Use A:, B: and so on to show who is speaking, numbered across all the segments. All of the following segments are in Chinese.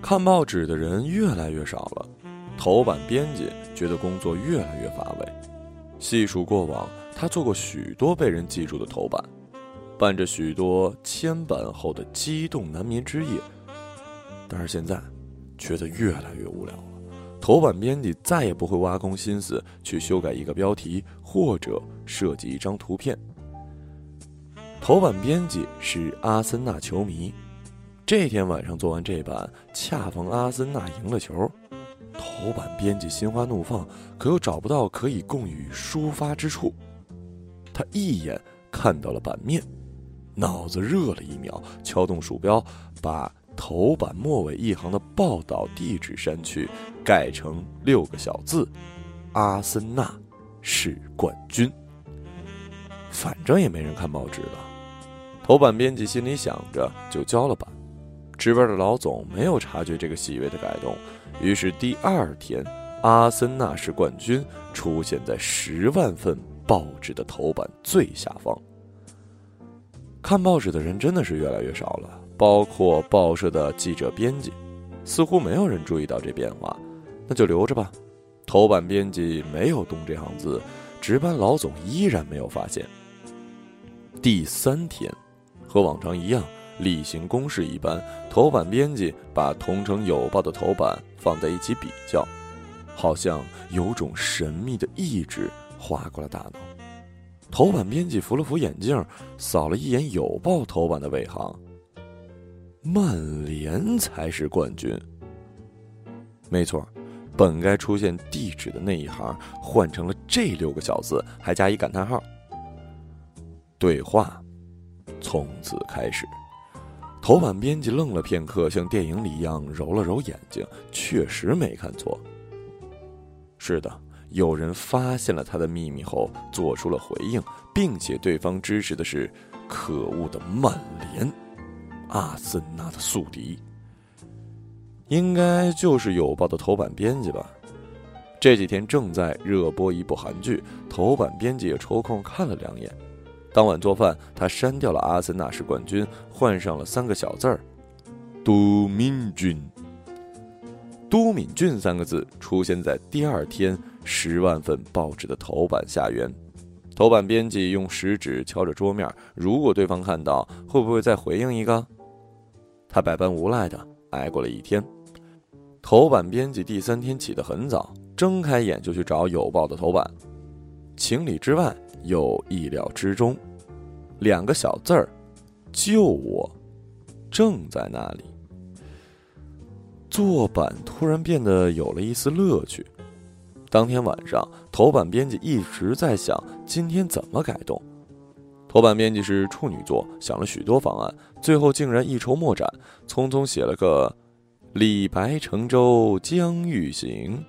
A: 看报纸的人越来越少了，头版编辑觉得工作越来越乏味。细数过往，他做过许多被人记住的头版，伴着许多千版后的激动难眠之夜。但是现在，觉得越来越无聊了。头版编辑再也不会挖空心思去修改一个标题或者设计一张图片。头版编辑是阿森纳球迷。这天晚上做完这版，恰逢阿森纳赢了球，头版编辑心花怒放，可又找不到可以供予抒发之处。他一眼看到了版面，脑子热了一秒，敲动鼠标，把头版末尾一行的报道地址删去，改成六个小字：“阿森纳是冠军。”反正也没人看报纸了，头版编辑心里想着，就交了版。值班的老总没有察觉这个细微的改动，于是第二天，阿森纳是冠军出现在十万份报纸的头版最下方。看报纸的人真的是越来越少了，包括报社的记者、编辑，似乎没有人注意到这变化，那就留着吧。头版编辑没有动这行字，值班老总依然没有发现。第三天，和往常一样。例行公事一般，头版编辑把《同城有报》的头版放在一起比较，好像有种神秘的意志划过了大脑。头版编辑扶了扶眼镜，扫了一眼《有报》头版的尾行，曼联才是冠军。没错，本该出现地址的那一行换成了这六个小字，还加一感叹号。对话从此开始。头版编辑愣了片刻，像电影里一样揉了揉眼睛，确实没看错。是的，有人发现了他的秘密后做出了回应，并且对方支持的是可恶的曼联，阿森纳的宿敌。应该就是有报的头版编辑吧？这几天正在热播一部韩剧，头版编辑也抽空看了两眼。当晚做饭，他删掉了“阿森纳是冠军”，换上了三个小字儿：“都敏俊”。都敏俊三个字出现在第二天十万份报纸的头版下缘。头版编辑用食指敲着桌面，如果对方看到，会不会再回应一个？他百般无赖的挨过了一天。头版编辑第三天起得很早，睁开眼就去找有报的头版。情理之外。又意料之中，两个小字儿，救我，正在那里。做版突然变得有了一丝乐趣。当天晚上，头版编辑一直在想今天怎么改动。头版编辑是处女座，想了许多方案，最后竟然一筹莫展，匆匆写了个“李白乘舟将欲行”。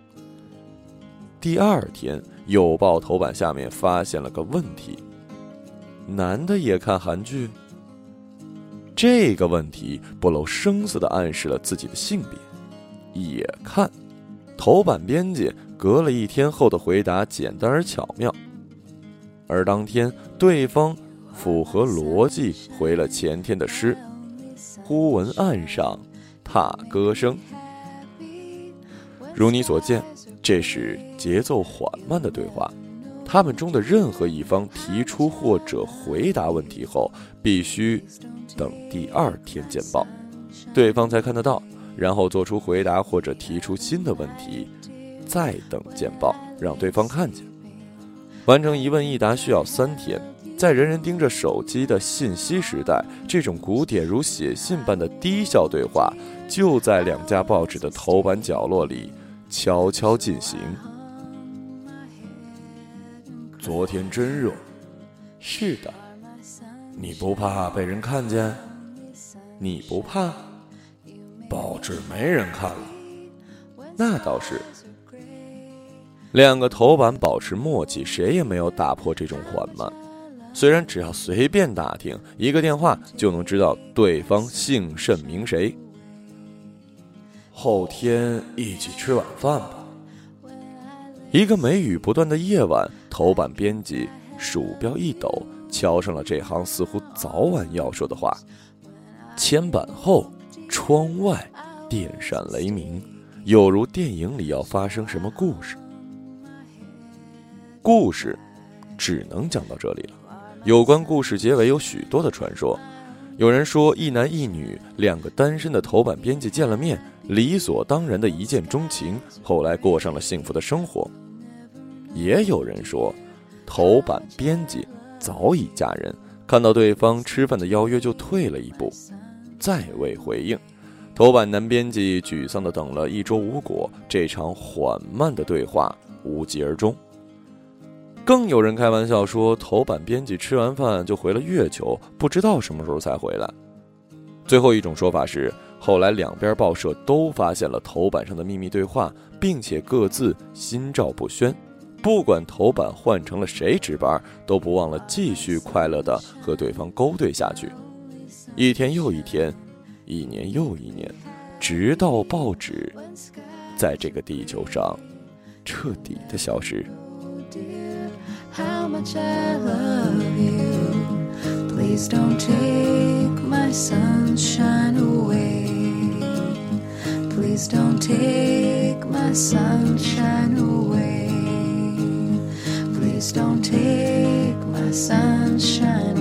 A: 第二天。有报头版下面发现了个问题：男的也看韩剧？这个问题不露声色的暗示了自己的性别，也看。头版编辑隔了一天后的回答简单而巧妙，而当天对方符合逻辑回了前天的诗：“忽闻岸上踏歌声。”如你所见。这是节奏缓慢的对话，他们中的任何一方提出或者回答问题后，必须等第二天见报，对方才看得到，然后做出回答或者提出新的问题，再等见报，让对方看见。完成一问一答需要三天，在人人盯着手机的信息时代，这种古典如写信般的低效对话，就在两家报纸的头版角落里。悄悄进行。昨天真热，是的。你不怕被人看见？你不怕？报纸没人看了，那倒是。两个头版保持默契，谁也没有打破这种缓慢。虽然只要随便打听一个电话，就能知道对方姓甚名谁。后天一起吃晚饭吧。一个梅雨不断的夜晚，头版编辑鼠标一抖，敲上了这行似乎早晚要说的话。铅板后，窗外电闪雷鸣，有如电影里要发生什么故事。故事只能讲到这里了。有关故事结尾有许多的传说。有人说一男一女两个单身的头版编辑见了面，理所当然的一见钟情，后来过上了幸福的生活。也有人说，头版编辑早已嫁人，看到对方吃饭的邀约就退了一步，再未回应。头版男编辑沮丧的等了一周无果，这场缓慢的对话无疾而终。更有人开玩笑说，头版编辑吃完饭就回了月球，不知道什么时候才回来。最后一种说法是，后来两边报社都发现了头版上的秘密对话，并且各自心照不宣。不管头版换成了谁值班，都不忘了继续快乐的和对方勾兑下去。一天又一天，一年又一年，直到报纸在这个地球上彻底的消失。how much I love you. Please don't take sunshine away. Please don't take my sunshine away. Please don't take my sunshine.